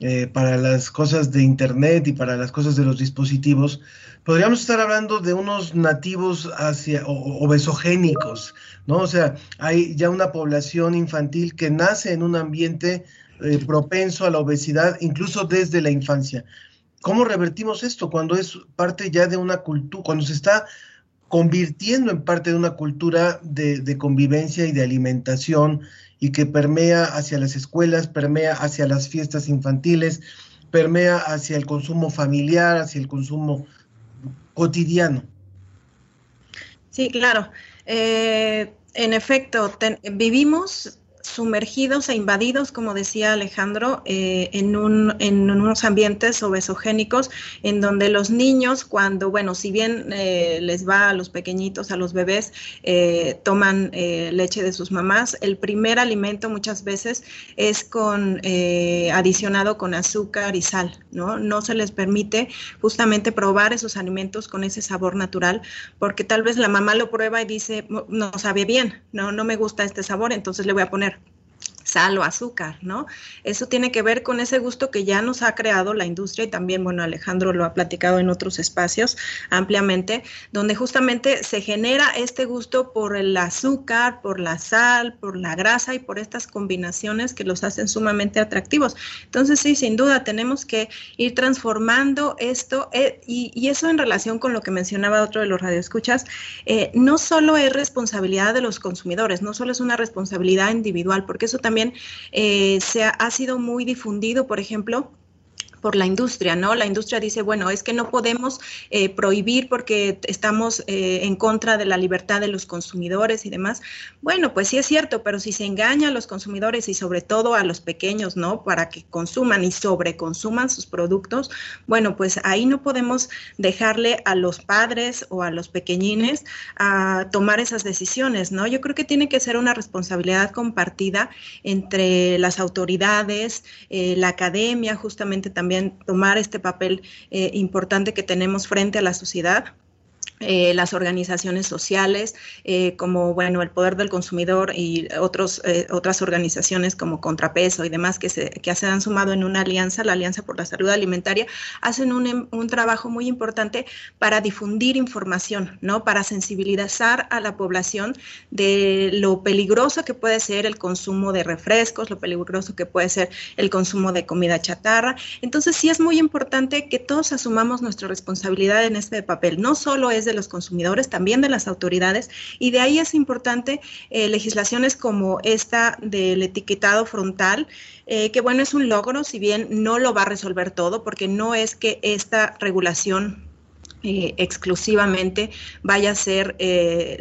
eh, para las cosas de Internet y para las cosas de los dispositivos, podríamos estar hablando de unos nativos hacia, obesogénicos, ¿no? O sea, hay ya una población infantil que nace en un ambiente eh, propenso a la obesidad, incluso desde la infancia. ¿Cómo revertimos esto cuando es parte ya de una cultura, cuando se está convirtiendo en parte de una cultura de, convivencia y de alimentación y que permea hacia las escuelas, permea hacia las fiestas infantiles, permea hacia el consumo familiar, hacia el consumo cotidiano? Sí, claro. Eh, en efecto, vivimos sumergidos e invadidos, como decía Alejandro, eh, en, un, en, unos ambientes obesogénicos en donde los niños, cuando, bueno, si bien eh, les va a los pequeñitos, a los bebés, eh, toman leche de sus mamás, el primer alimento muchas veces es con adicionado con azúcar y sal, ¿no? No se les permite justamente probar esos alimentos con ese sabor natural, porque tal vez la mamá lo prueba y dice, no sabe bien, no, no me gusta este sabor, entonces le voy a poner sal o azúcar, ¿no? Eso tiene que ver con ese gusto que ya nos ha creado la industria y también, bueno, Alejandro lo ha platicado en otros espacios ampliamente, donde justamente se genera este gusto por el azúcar, por la sal, por la grasa y por estas combinaciones que los hacen sumamente atractivos. Entonces, sí, sin duda, tenemos que ir transformando esto eh, y, eso en relación con lo que mencionaba otro de los radioescuchas, eh, no solo es responsabilidad de los consumidores, no solo es una responsabilidad individual, porque eso también eh, se ha, sido muy difundido, por ejemplo, por la industria, ¿no? La industria dice, bueno, es que no podemos eh, prohibir porque estamos eh, en contra de la libertad de los consumidores y demás. Bueno, pues sí es cierto, pero si se engaña a los consumidores y sobre todo a los pequeños, ¿no? Para que consuman y sobreconsuman sus productos, bueno, pues ahí no podemos dejarle a los padres o a los pequeñines a tomar esas decisiones, ¿no? Yo creo que tiene que ser una responsabilidad compartida entre las autoridades, eh, la academia, justamente también tomar este papel eh, importante que tenemos frente a la sociedad eh, las organizaciones sociales, eh, como bueno, el poder del consumidor y otros, eh, otras organizaciones como Contrapeso y demás que se, que se han sumado en una alianza, la Alianza por la Salud Alimentaria, hacen un, un, trabajo muy importante para difundir información, ¿no? Para sensibilizar a la población de lo peligroso que puede ser el consumo de refrescos, lo peligroso que puede ser el consumo de comida chatarra. Entonces sí es muy importante que todos asumamos nuestra responsabilidad en este papel. No solo es de los consumidores, también de las autoridades, y de ahí es importante eh, legislaciones como esta del etiquetado frontal, eh, que bueno, es un logro, si bien no lo va a resolver todo, porque no es que esta regulación eh, exclusivamente vaya a ser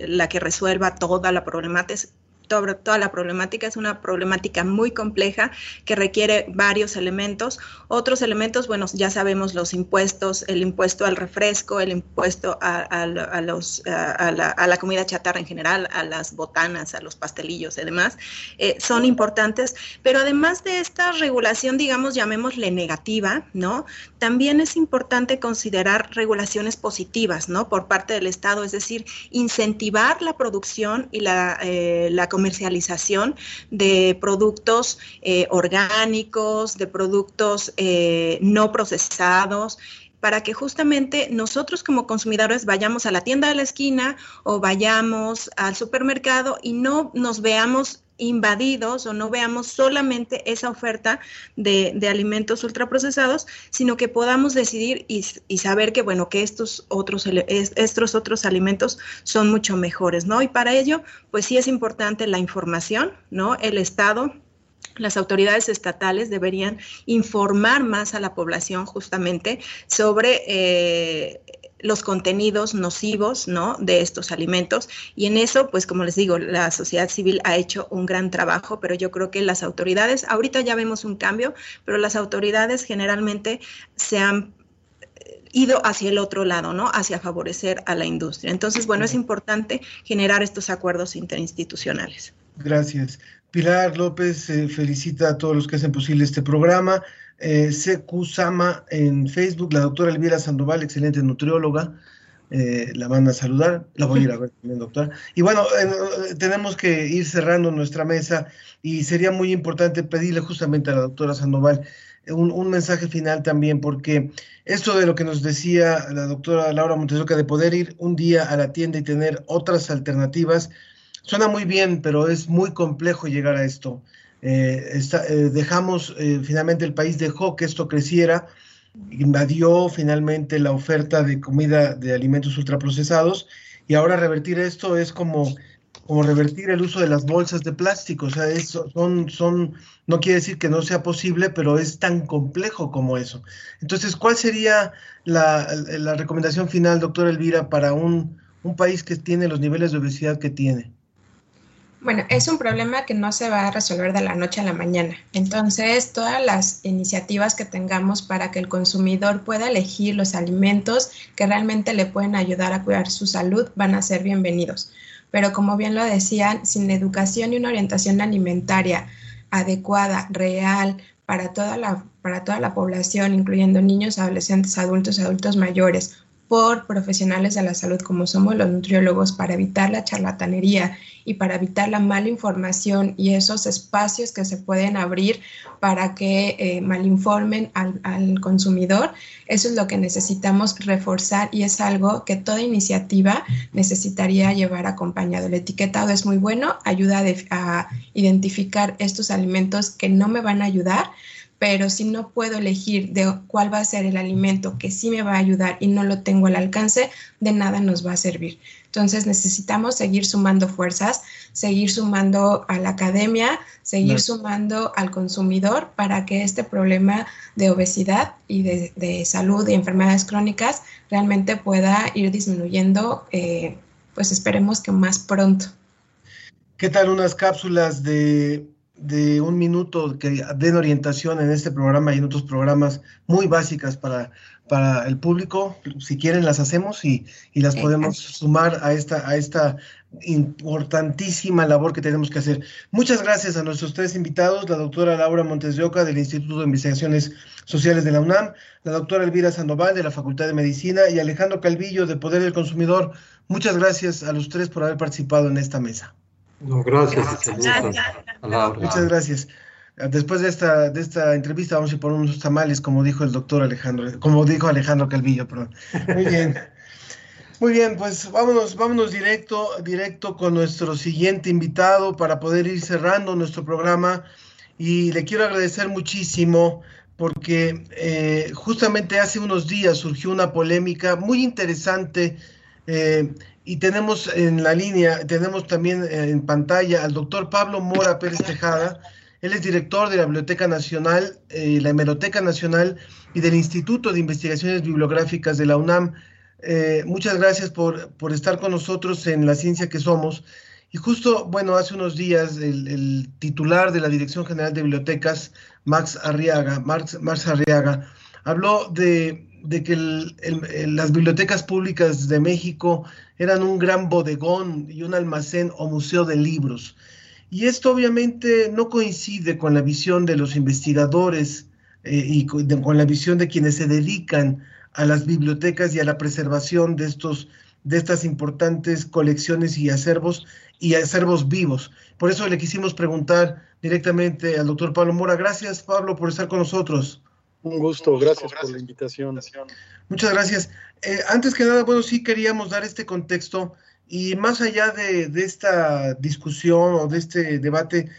la que resuelva toda la problemática, toda la problemática. Es una problemática muy compleja que requiere varios elementos. Otros elementos, bueno, ya sabemos los impuestos, el impuesto al refresco, el impuesto a, los, a, la, comida chatarra en general, a las botanas, a los pastelillos y demás, eh, son importantes. Pero además de esta regulación, digamos, llamémosle negativa, ¿no? También es importante considerar regulaciones positivas, ¿no? Por parte del Estado, es decir, incentivar la producción y la, eh, la comercialización de productos eh, orgánicos, de productos eh, no procesados para que justamente nosotros como consumidores vayamos a la tienda de la esquina o vayamos al supermercado y no nos veamos invadidos o no veamos solamente esa oferta de, alimentos ultraprocesados, sino que podamos decidir y, saber que, bueno, que estos otros, estos otros alimentos son mucho mejores, ¿no? Y para ello, pues sí es importante la información, ¿no? El Estado las autoridades estatales deberían informar más a la población justamente sobre eh, los contenidos nocivos ¿no? de estos alimentos. Y en eso, pues como les digo, la sociedad civil ha hecho un gran trabajo, pero yo creo que las autoridades, ahorita ya vemos un cambio, pero las autoridades generalmente se han eh, ido hacia el otro lado, ¿no? Hacia favorecer a la industria. Entonces, bueno, es importante generar estos acuerdos interinstitucionales. Gracias. Pilar López eh, felicita a todos los que hacen posible este programa eh, Sama en Facebook, la doctora Elvira Sandoval, excelente nutrióloga, eh, la manda a saludar, la voy a ir a ver también, doctora. Y bueno, eh, tenemos que ir cerrando nuestra mesa y sería muy importante pedirle justamente a la doctora Sandoval un, un, mensaje final también, porque esto de lo que nos decía la doctora Laura Montesoca de poder ir un día a la tienda y tener otras alternativas, suena muy bien, pero es muy complejo llegar a esto. Eh, eh, dejamos, eh, finalmente el país dejó que esto creciera, invadió finalmente la oferta de comida de alimentos ultraprocesados y ahora revertir esto es como, como revertir el uso de las bolsas de plástico. O sea, son, son, no quiere decir que no sea posible, pero es tan complejo como eso. Entonces, ¿cuál sería la, la recomendación final, doctora Elvira, para un, un país que tiene los niveles de obesidad que tiene? Bueno, es un problema que no se va a resolver de la noche a la mañana. Entonces, todas las iniciativas que tengamos para que el consumidor pueda elegir los alimentos que realmente le pueden ayudar a cuidar su salud van a ser bienvenidos. Pero como bien lo decían, sin educación y una orientación alimentaria adecuada, real, para toda la, para toda la población, incluyendo niños, adolescentes, adultos, adultos mayores, por profesionales de la salud como somos los nutriólogos para evitar la charlatanería y para evitar la mala información y esos espacios que se pueden abrir para que eh, malinformen al, al consumidor. Eso es lo que necesitamos reforzar y es algo que toda iniciativa necesitaría llevar acompañado. El etiquetado es muy bueno, ayuda a identificar estos alimentos que no me van a ayudar, pero si no puedo elegir de cuál va a ser el alimento que sí me va a ayudar y no lo tengo al alcance, de nada nos va a servir. Entonces necesitamos seguir sumando fuerzas, seguir sumando a la academia, seguir sumando al consumidor para que este problema de obesidad y de, salud y enfermedades crónicas realmente pueda ir disminuyendo, eh, pues esperemos que más pronto. ¿Qué tal unas cápsulas de de un minuto que den orientación en este programa y en otros programas muy básicas para, para el público. Si quieren, las hacemos y, y las podemos sumar a esta, a esta importantísima labor que tenemos que hacer. Muchas gracias a nuestros tres invitados, la doctora Laura Montes de Oca del Instituto de Investigaciones Sociales de la UNAM, la doctora Elvira Sandoval de la Facultad de Medicina y Alejandro Calvillo de Poder del Consumidor. Muchas gracias a los tres por haber participado en esta mesa. No, gracias. Muchas gracias. Después de esta, de esta entrevista vamos a ir por unos tamales, como dijo el doctor Alejandro, como dijo Alejandro Calvillo, perdón. Muy bien. Muy bien, pues vámonos, vámonos directo, directo con nuestro siguiente invitado para poder ir cerrando nuestro programa. Y le quiero agradecer muchísimo porque eh, justamente hace unos días surgió una polémica muy interesante eh, y tenemos en la línea, tenemos también en pantalla al doctor Pablo Mora Pérez Tejada. Él es director de la Biblioteca Nacional, eh, la Hemeroteca Nacional y del Instituto de Investigaciones Bibliográficas de la UNAM. Eh, muchas gracias por, por, estar con nosotros en La Ciencia que Somos. Y justo, bueno, hace unos días el, titular de la Dirección General de Bibliotecas, Max Arriaga, Max, Max Arriaga, habló de, de que las bibliotecas públicas de México eran un gran bodegón y un almacén o museo de libros. Y esto obviamente no coincide con la visión de los investigadores eh, y con, la visión de quienes se dedican a las bibliotecas y a la preservación de, estos, de estas importantes colecciones y acervos y acervos vivos. Por eso le quisimos preguntar directamente al doctor Pablo Mora. Gracias, Pablo, por estar con nosotros. Un gusto, gracias, por la invitación. Muchas gracias. Eh, antes que nada, bueno, sí queríamos dar este contexto y más allá de, esta discusión o de este debate,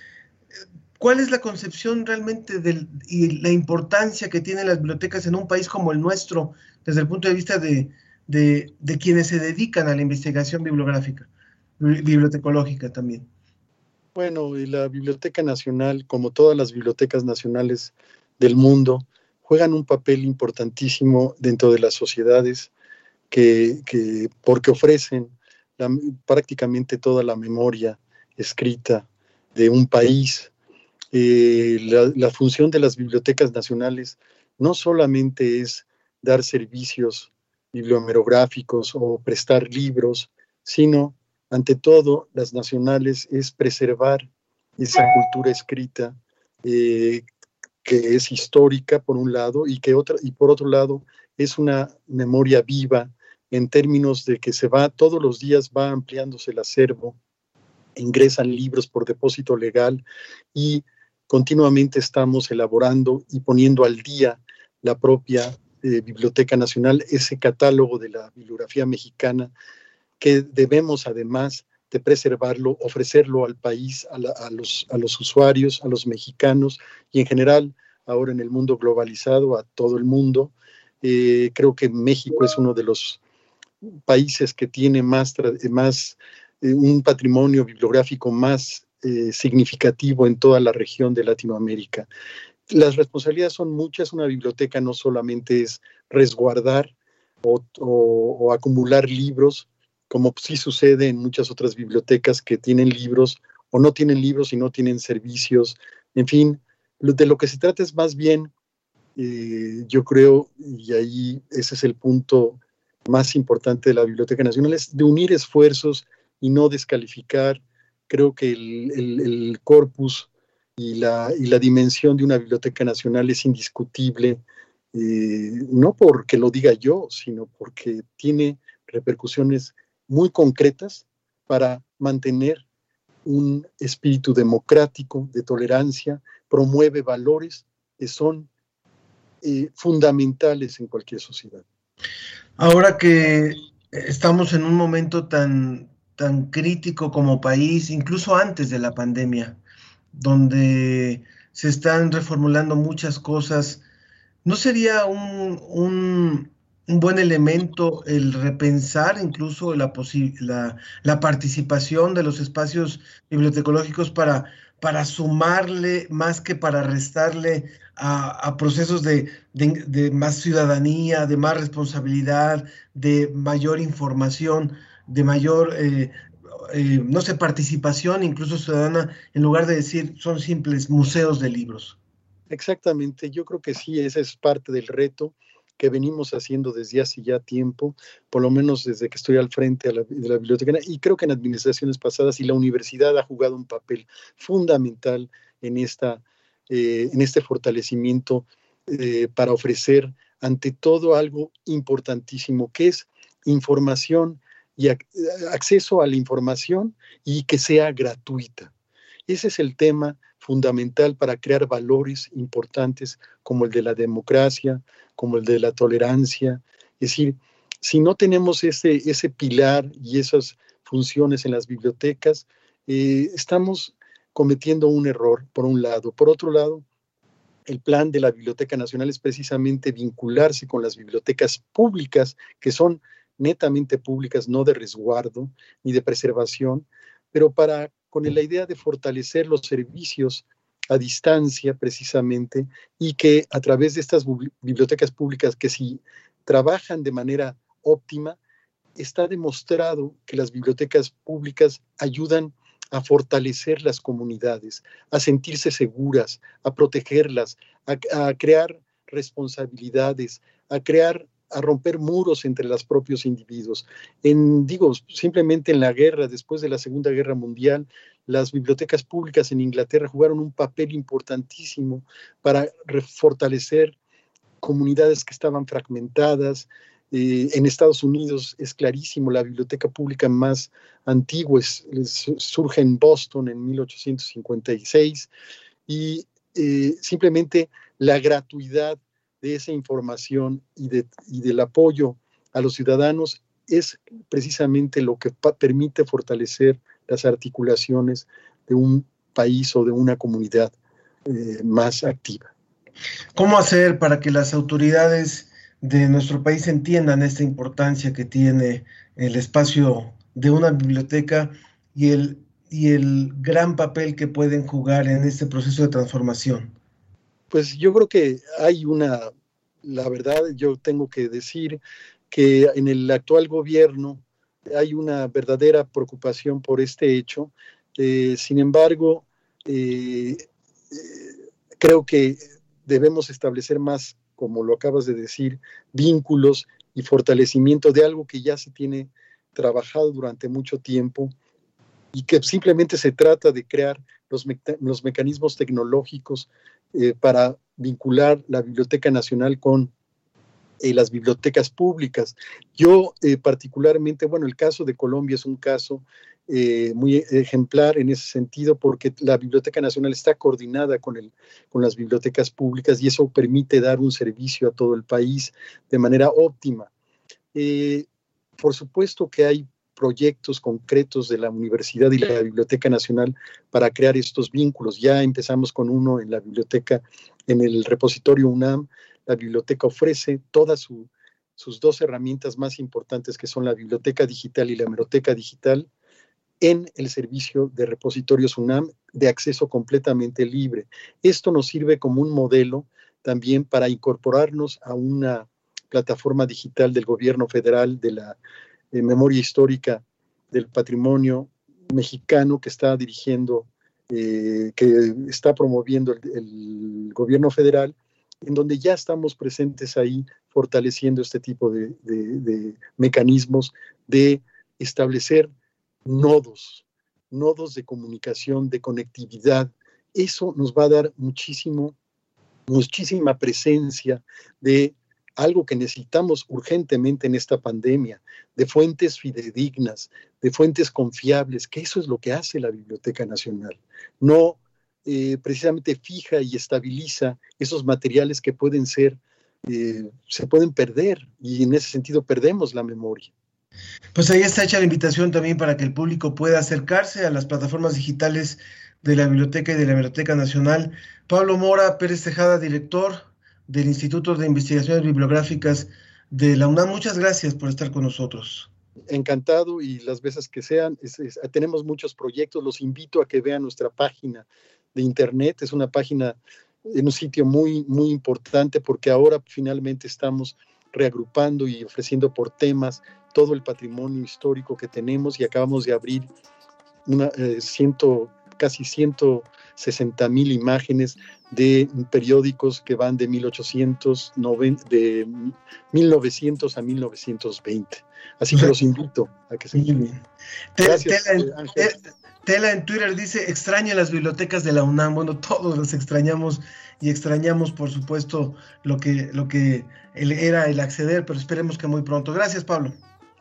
¿cuál es la concepción realmente del, y la importancia que tienen las bibliotecas en un país como el nuestro desde el punto de vista de, de quienes se dedican a la investigación bibliográfica, bibliotecológica también? Bueno, y la Biblioteca Nacional, como todas las bibliotecas nacionales del mundo, juegan un papel importantísimo dentro de las sociedades que, porque ofrecen prácticamente toda la memoria escrita de un país. Eh, la, función de las bibliotecas nacionales no solamente es dar servicios bibliomerográficos o prestar libros, sino, ante todo, las nacionales es preservar esa cultura escrita eh, que es histórica por un lado y que otra y por otro lado es una memoria viva en términos de que se va todos los días va ampliándose el acervo, ingresan libros por depósito legal y continuamente estamos elaborando y poniendo al día la propia eh, Biblioteca Nacional, ese catálogo de la bibliografía mexicana que debemos además de preservarlo, ofrecerlo al país, a, los, a los usuarios, a los mexicanos y en general ahora en el mundo globalizado, a todo el mundo. Eh, creo que México es uno de los países que tiene más, más eh, un patrimonio bibliográfico más eh, significativo en toda la región de Latinoamérica. Las responsabilidades son muchas. Una biblioteca no solamente es resguardar o acumular libros, como sí sucede en muchas otras bibliotecas que tienen libros o no tienen libros y no tienen servicios. En fin, de lo que se trata es más bien, eh, yo creo, y ahí ese es el punto más importante de la Biblioteca Nacional, es de unir esfuerzos y no descalificar. Creo que el, corpus y la, y la, dimensión de una Biblioteca Nacional es indiscutible eh, no porque lo diga yo, sino porque tiene repercusiones muy concretas para mantener un espíritu democrático, de tolerancia, promueve valores que son eh, fundamentales en cualquier sociedad. Ahora que estamos en un momento tan, tan crítico como país, incluso antes de la pandemia, donde se están reformulando muchas cosas, ¿no sería un, un, buen elemento el repensar incluso la, la, la, participación de los espacios bibliotecológicos para, para sumarle más que para restarle a, procesos de, más ciudadanía, de más responsabilidad, de mayor información, de mayor, eh, eh, no sé, participación incluso ciudadana, en lugar de decir son simples museos de libros. Exactamente, yo creo que sí, esa es parte del reto que venimos haciendo desde hace ya tiempo, por lo menos desde que estoy al frente de la biblioteca, y creo que en administraciones pasadas y la universidad ha jugado un papel fundamental en, esta, eh, en este fortalecimiento eh, para ofrecer ante todo algo importantísimo, que es información y acceso a la información y que sea gratuita. Ese es el tema fundamental para crear valores importantes como el de la democracia, como el de la tolerancia. Es decir, si no tenemos ese, ese pilar y esas funciones en las bibliotecas, eh, estamos cometiendo un error, por un lado. Por otro lado, el plan de la Biblioteca Nacional es precisamente vincularse con las bibliotecas públicas, que son netamente públicas, no de resguardo ni de preservación, pero para con la idea de fortalecer los servicios a distancia precisamente y que a través de estas bibliotecas públicas que si trabajan de manera óptima, está demostrado que las bibliotecas públicas ayudan a fortalecer las comunidades, a sentirse seguras, a protegerlas, a, crear responsabilidades, a crear a romper muros entre los propios individuos. En, digo, simplemente en la guerra, después de la Segunda Guerra Mundial, las bibliotecas públicas en Inglaterra jugaron un papel importantísimo para fortalecer comunidades que estaban fragmentadas. Eh, en Estados Unidos es clarísimo, la biblioteca pública más antigua surge en Boston en 1856 y eh, simplemente la gratuidad de esa información y, de, y del apoyo a los ciudadanos es precisamente lo que permite fortalecer las articulaciones de un país o de una comunidad eh, más activa. ¿Cómo hacer para que las autoridades de nuestro país entiendan esta importancia que tiene el espacio de una biblioteca y el, y el gran papel que pueden jugar en este proceso de transformación? Pues yo creo que hay una, la verdad, yo tengo que decir que en el actual gobierno hay una verdadera preocupación por este hecho. Eh, sin embargo, eh, eh, creo que debemos establecer más, como lo acabas de decir, vínculos y fortalecimiento de algo que ya se tiene trabajado durante mucho tiempo y que simplemente se trata de crear los, los mecanismos tecnológicos para vincular la Biblioteca Nacional con eh, las bibliotecas públicas. Yo eh, particularmente, bueno, el caso de Colombia es un caso eh, muy ejemplar en ese sentido porque la Biblioteca Nacional está coordinada con, el, con las bibliotecas públicas y eso permite dar un servicio a todo el país de manera óptima. por supuesto que hay proyectos concretos de la universidad y la Biblioteca Nacional para crear estos vínculos. Ya empezamos con uno en la biblioteca, en el repositorio UNAM, la biblioteca ofrece todas sus dos herramientas más importantes, que son la biblioteca digital y la hemeroteca digital, en el servicio de repositorios UNAM de acceso completamente libre. Esto nos sirve como un modelo también para incorporarnos a una plataforma digital del gobierno federal de la eh, memoria histórica del patrimonio mexicano que está dirigiendo, eh, que está promoviendo el gobierno federal en donde ya estamos presentes ahí fortaleciendo este tipo de, mecanismos de establecer nodos, nodos de comunicación, de conectividad. Eso nos va a dar muchísimo muchísima presencia de algo que necesitamos urgentemente en esta pandemia, de fuentes fidedignas, de fuentes confiables, que eso es lo que hace la Biblioteca Nacional. No eh, precisamente fija y estabiliza esos materiales que pueden ser, eh, se pueden perder y en ese sentido perdemos la memoria. Pues ahí está hecha la invitación también para que el público pueda acercarse a las plataformas digitales de la Biblioteca y de la Biblioteca Nacional. Pablo Mora Pérez Tejada, director del Instituto de Investigaciones Bibliográficas de la UNAM. Muchas gracias por estar con nosotros. Encantado y las veces que sean, tenemos muchos proyectos, los invito a que vean nuestra página de internet, es una página en un sitio muy, muy importante porque ahora finalmente estamos reagrupando y ofreciendo por temas todo el patrimonio histórico que tenemos y acabamos de abrir una, eh, ciento, casi 160 mil imágenes de periódicos que van de, 1890, de 1900 a 1920. Así que los invito a que se... Muy Gracias, Ángel. Tela en Twitter dice, extraña las bibliotecas de la UNAM. Bueno, todos las extrañamos y extrañamos, por supuesto, lo que, lo que era el acceder, pero esperemos que muy pronto. Gracias, Pablo.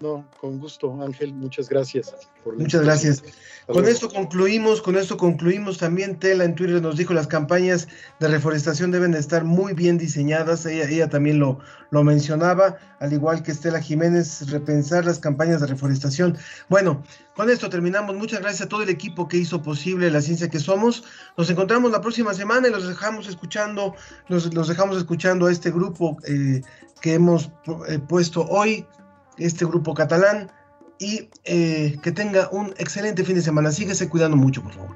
No, con gusto, Ángel, muchas gracias. muchas gracias. Con esto concluimos, con esto concluimos. También Tela en Twitter nos dijo las campañas de reforestación deben estar muy bien diseñadas. Ella, ella también lo, lo mencionaba, al igual que Estela Jiménez, repensar las campañas de reforestación. Bueno, con esto terminamos. Muchas gracias a todo el equipo que hizo posible la ciencia que somos. Nos encontramos la próxima semana y los dejamos escuchando, los, los dejamos escuchando a este grupo eh, que hemos eh, puesto hoy este grupo catalán y eh, que tenga un excelente fin de semana. Síguese cuidando mucho, por favor.